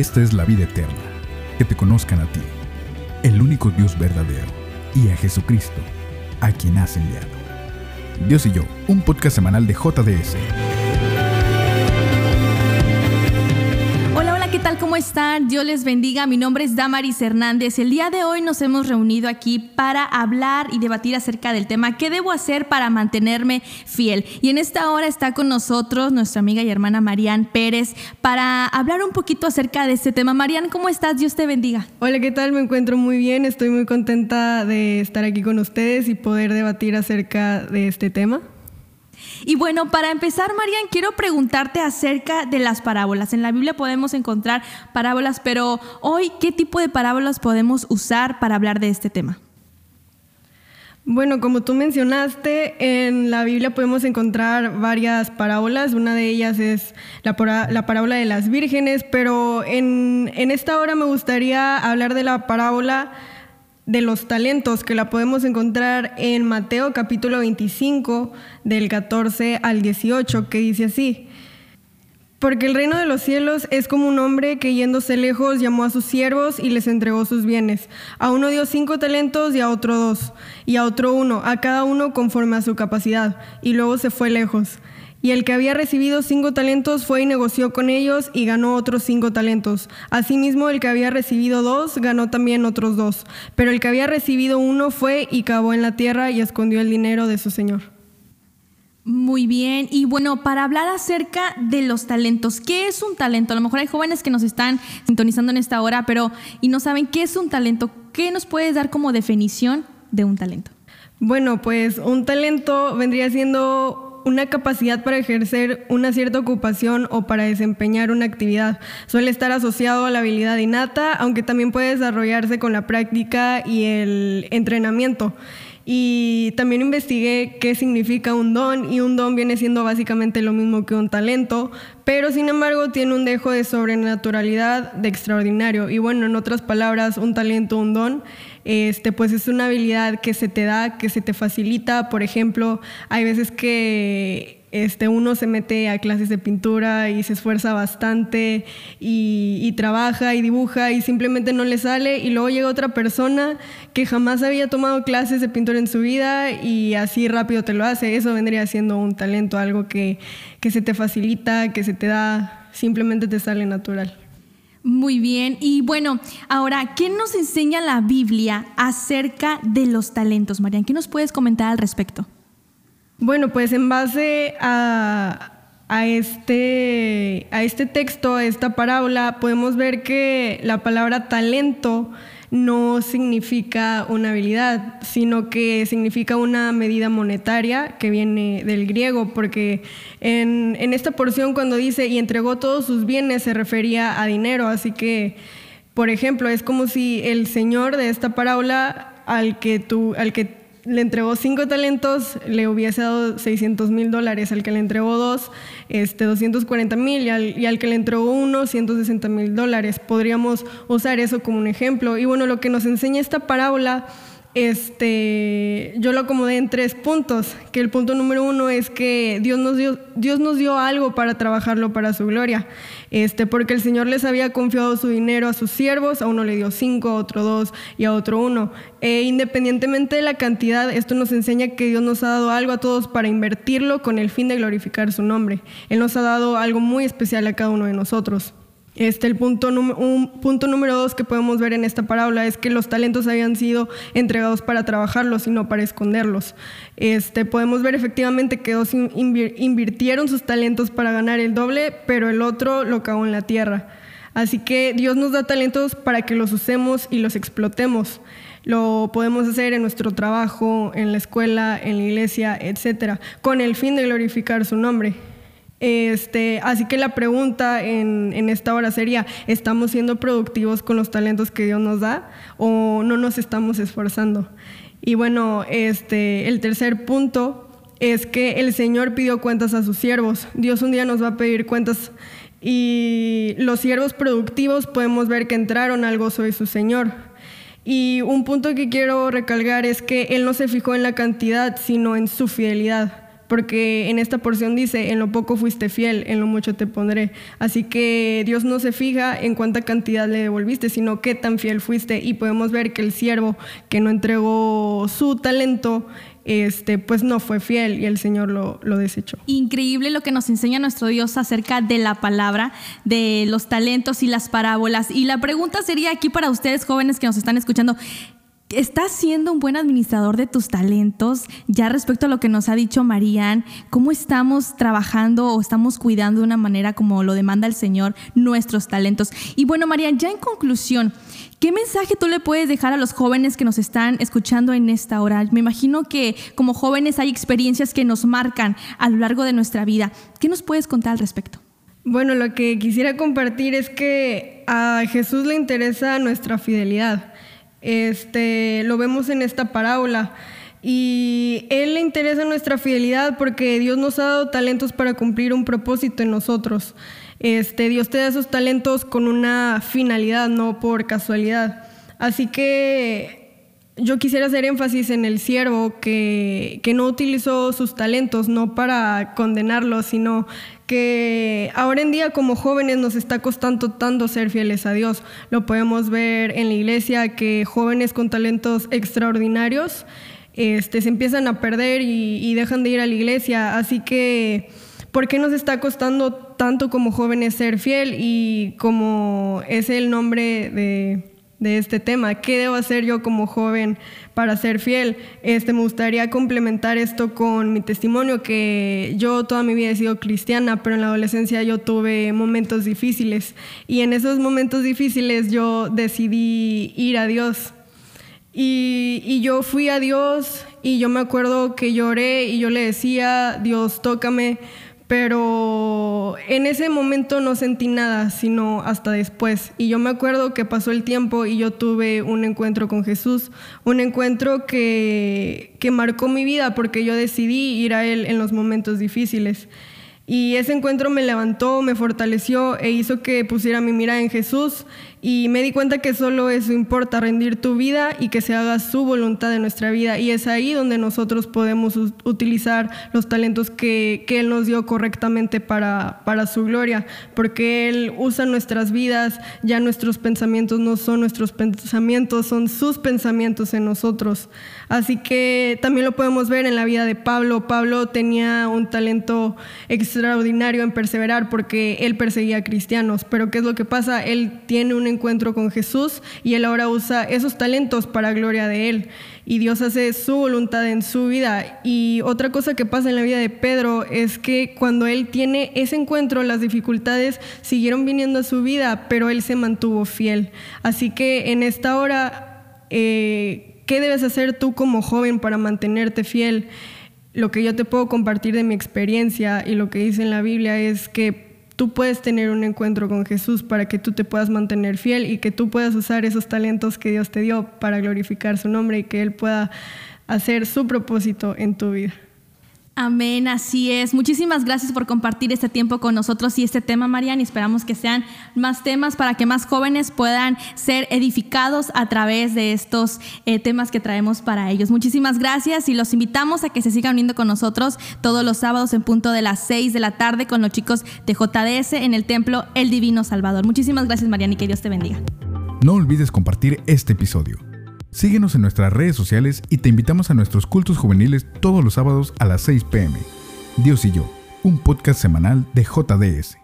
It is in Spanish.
Esta es la vida eterna, que te conozcan a ti, el único Dios verdadero, y a Jesucristo, a quien has enviado. Dios y yo, un podcast semanal de JDS. Están? Dios les bendiga. Mi nombre es Damaris Hernández. El día de hoy nos hemos reunido aquí para hablar y debatir acerca del tema ¿Qué debo hacer para mantenerme fiel? Y en esta hora está con nosotros nuestra amiga y hermana Marian Pérez para hablar un poquito acerca de este tema. Marian, ¿cómo estás? Dios te bendiga. Hola, ¿qué tal? Me encuentro muy bien. Estoy muy contenta de estar aquí con ustedes y poder debatir acerca de este tema. Y bueno, para empezar, Marian, quiero preguntarte acerca de las parábolas. En la Biblia podemos encontrar parábolas, pero hoy, ¿qué tipo de parábolas podemos usar para hablar de este tema? Bueno, como tú mencionaste, en la Biblia podemos encontrar varias parábolas. Una de ellas es la, parábola de las vírgenes, pero en, en esta hora me gustaría hablar de la parábola de los talentos que la podemos encontrar en Mateo capítulo 25 del 14 al 18 que dice así. Porque el reino de los cielos es como un hombre que yéndose lejos llamó a sus siervos y les entregó sus bienes. A uno dio cinco talentos y a otro dos, y a otro uno, a cada uno conforme a su capacidad, y luego se fue lejos. Y el que había recibido cinco talentos fue y negoció con ellos y ganó otros cinco talentos. Asimismo, el que había recibido dos ganó también otros dos. Pero el que había recibido uno fue y cavó en la tierra y escondió el dinero de su señor. Muy bien, y bueno, para hablar acerca de los talentos, ¿qué es un talento? A lo mejor hay jóvenes que nos están sintonizando en esta hora, pero y no saben qué es un talento. ¿Qué nos puedes dar como definición de un talento? Bueno, pues un talento vendría siendo una capacidad para ejercer una cierta ocupación o para desempeñar una actividad. Suele estar asociado a la habilidad innata, aunque también puede desarrollarse con la práctica y el entrenamiento. Y también investigué qué significa un don y un don viene siendo básicamente lo mismo que un talento, pero sin embargo tiene un dejo de sobrenaturalidad de extraordinario. Y bueno, en otras palabras, un talento, un don este, pues es una habilidad que se te da, que se te facilita. Por ejemplo, hay veces que este, uno se mete a clases de pintura y se esfuerza bastante y, trabaja y dibuja y simplemente no le sale y luego llega otra persona que jamás había tomado clases de pintura en su vida y así rápido te lo hace. Eso vendría siendo un talento, algo que, que se te facilita, que se te da, simplemente te sale natural. Muy bien, y bueno, ahora, ¿qué nos enseña la Biblia acerca de los talentos, Marian? ¿Qué nos puedes comentar al respecto? Bueno, pues en base a, este, a este texto, a esta parábola, podemos ver que la palabra talento no significa una habilidad, sino que significa una medida monetaria que viene del griego, porque en, esta porción cuando dice y entregó todos sus bienes se refería a dinero, así que, por ejemplo, es como si el Señor de esta parábola al que, tú, al que le entregó cinco talentos, le hubiese dado 600 mil dólares, al que le entregó dos, este, 240 mil, y al, y al que le entregó uno, 160 mil dólares. Podríamos usar eso como un ejemplo. Y bueno, lo que nos enseña esta parábola este, yo lo acomodé en tres puntos, que el punto número uno es que Dios nos dio, Dios nos dio algo para trabajarlo para su gloria, este, porque el Señor les había confiado su dinero a sus siervos, a uno le dio cinco, a otro dos y a otro uno. E independientemente de la cantidad, esto nos enseña que Dios nos ha dado algo a todos para invertirlo con el fin de glorificar su nombre. Él nos ha dado algo muy especial a cada uno de nosotros. Este, el punto, un punto número dos que podemos ver en esta parábola es que los talentos habían sido entregados para trabajarlos y no para esconderlos. Este, podemos ver efectivamente que dos invirtieron sus talentos para ganar el doble, pero el otro lo cagó en la tierra. Así que Dios nos da talentos para que los usemos y los explotemos. Lo podemos hacer en nuestro trabajo, en la escuela, en la iglesia, etcétera, con el fin de glorificar su nombre. Este, así que la pregunta en, esta hora sería, ¿estamos siendo productivos con los talentos que Dios nos da o no nos estamos esforzando? Y bueno, este, el tercer punto es que el Señor pidió cuentas a sus siervos. Dios un día nos va a pedir cuentas y los siervos productivos podemos ver que entraron al gozo de su Señor. Y un punto que quiero recalcar es que Él no se fijó en la cantidad, sino en su fidelidad porque en esta porción dice, en lo poco fuiste fiel, en lo mucho te pondré. Así que Dios no se fija en cuánta cantidad le devolviste, sino qué tan fiel fuiste. Y podemos ver que el siervo que no entregó su talento, este, pues no fue fiel y el Señor lo, lo, desechó. Increíble lo que nos enseña nuestro Dios acerca de la palabra, de los talentos y las parábolas. Y la pregunta sería aquí para ustedes jóvenes que nos están escuchando, ¿Estás siendo un buen administrador de tus talentos? Ya respecto a lo que nos ha dicho Marían, ¿cómo estamos trabajando o estamos cuidando de una manera como lo demanda el Señor nuestros talentos? Y bueno, Marían, ya en conclusión, ¿qué mensaje tú le puedes dejar a los jóvenes que nos están escuchando en esta hora? Me imagino que como jóvenes hay experiencias que nos marcan a lo largo de nuestra vida. ¿Qué nos puedes contar al respecto? Bueno, lo que quisiera compartir es que a Jesús le interesa nuestra fidelidad. Este, lo vemos en esta parábola. Y Él le interesa nuestra fidelidad porque Dios nos ha dado talentos para cumplir un propósito en nosotros. Este, Dios te da esos talentos con una finalidad, no por casualidad. Así que yo quisiera hacer énfasis en el siervo que, que no utilizó sus talentos, no para condenarlo, sino que ahora en día como jóvenes nos está costando tanto ser fieles a Dios. Lo podemos ver en la iglesia que jóvenes con talentos extraordinarios este, se empiezan a perder y, dejan de ir a la iglesia. Así que, ¿por qué nos está costando tanto como jóvenes ser fiel? Y como es el nombre de, de este tema. ¿Qué debo hacer yo como joven para ser fiel? Este, me gustaría complementar esto con mi testimonio, que yo toda mi vida he sido cristiana, pero en la adolescencia yo tuve momentos difíciles y en esos momentos difíciles yo decidí ir a Dios. Y, y yo fui a Dios y yo me acuerdo que lloré y yo le decía, Dios, tócame pero en ese momento no sentí nada, sino hasta después. Y yo me acuerdo que pasó el tiempo y yo tuve un encuentro con Jesús, un encuentro que, que marcó mi vida porque yo decidí ir a Él en los momentos difíciles. Y ese encuentro me levantó, me fortaleció e hizo que pusiera mi mira en Jesús y me di cuenta que solo eso importa, rendir tu vida y que se haga su voluntad en nuestra vida. Y es ahí donde nosotros podemos utilizar los talentos que, que Él nos dio correctamente para, para su gloria, porque Él usa nuestras vidas, ya nuestros pensamientos no son nuestros pensamientos, son sus pensamientos en nosotros. Así que también lo podemos ver en la vida de Pablo. Pablo tenía un talento extraordinario en perseverar porque él perseguía a cristianos, pero ¿qué es lo que pasa? Él tiene un encuentro con Jesús y él ahora usa esos talentos para gloria de él. Y Dios hace su voluntad en su vida. Y otra cosa que pasa en la vida de Pedro es que cuando él tiene ese encuentro, las dificultades siguieron viniendo a su vida, pero él se mantuvo fiel. Así que en esta hora, eh, ¿qué debes hacer tú como joven para mantenerte fiel? Lo que yo te puedo compartir de mi experiencia y lo que dice en la Biblia es que tú puedes tener un encuentro con Jesús para que tú te puedas mantener fiel y que tú puedas usar esos talentos que Dios te dio para glorificar su nombre y que Él pueda hacer su propósito en tu vida. Amén, así es. Muchísimas gracias por compartir este tiempo con nosotros y este tema, Marian. Y esperamos que sean más temas para que más jóvenes puedan ser edificados a través de estos eh, temas que traemos para ellos. Muchísimas gracias y los invitamos a que se sigan uniendo con nosotros todos los sábados en punto de las 6 de la tarde con los chicos de JDS en el templo El Divino Salvador. Muchísimas gracias, Marian, y que Dios te bendiga. No olvides compartir este episodio. Síguenos en nuestras redes sociales y te invitamos a nuestros cultos juveniles todos los sábados a las 6 pm. Dios y yo, un podcast semanal de JDS.